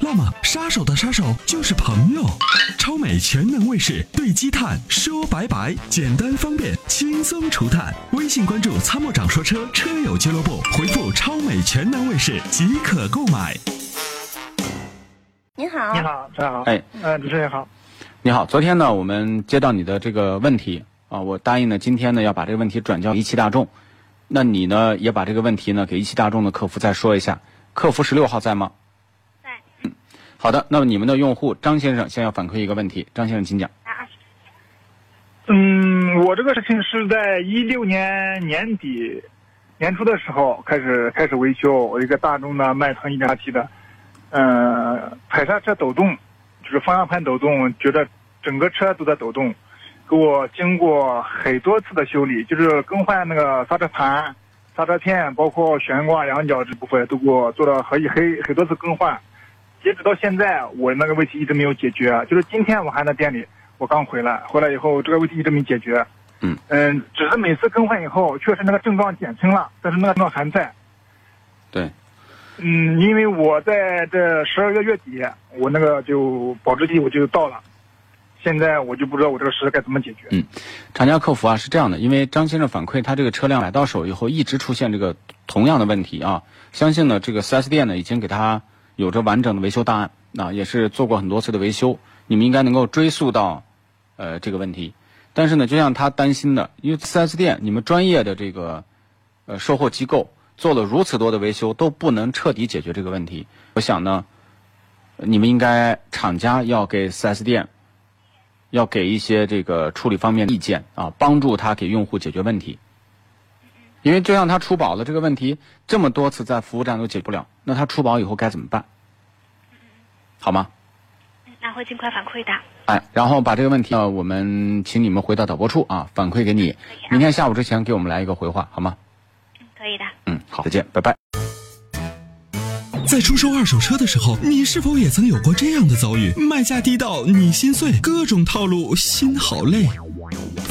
那么杀手的杀手就是朋友。超美全能卫士对积碳说拜拜，简单方便，轻松除碳。微信关注参谋长说车车友俱乐部，回复“超美全能卫士”即可购买。你好，你好，大家好。哎，呃，主持人好。你好，昨天呢，我们接到你的这个问题啊，我答应呢，今天呢要把这个问题转交一汽大众。那你呢也把这个问题呢给一汽大众的客服再说一下。客服十六号在吗？好的。那么你们的用户张先生先要反馈一个问题，张先生请讲。嗯，我这个事情是在一六年年底年初的时候开始开始维修，我一个大众的迈腾一点八 T 的，呃，踩刹车抖动，就是方向盘抖动，觉得整个车都在抖动，给我经过很多次的修理，就是更换那个刹车盘、刹车片，包括悬挂、仰角这部分都给我做了很很很多次更换。截止到现在，我那个问题一直没有解决。就是今天我还在店里，我刚回来，回来以后这个问题一直没解决。嗯嗯，只是每次更换以后，确实那个症状减轻了，但是那个症状还在。对，嗯，因为我在这十二月月底，我那个就保质期我就到了，现在我就不知道我这个事该怎么解决。嗯，厂家客服啊是这样的，因为张先生反馈他这个车辆买到手以后一直出现这个同样的问题啊，相信呢这个 4S 店呢已经给他有着完整的维修档案啊，也是做过很多次的维修，你们应该能够追溯到呃这个问题。但是呢，就像他担心的，因为 4S 店你们专业的这个呃售后机构做了如此多的维修都不能彻底解决这个问题，我想呢，你们应该厂家要给 4S 店要给一些这个处理方面的意见啊，帮助他给用户解决问题。因为就像他出保了这个问题这么多次在服务站都解决不了，那他出保以后该怎么办？好吗？那会尽快反馈的。哎，然后把这个问题呢，我们请你们回到导播处啊，反馈给你。明天下午之前给我们来一个回话，好吗？嗯，可以的。嗯，好，再见，拜拜。在出售二手车的时候，你是否也曾有过这样的遭遇？卖价低到你心碎，各种套路，心好累。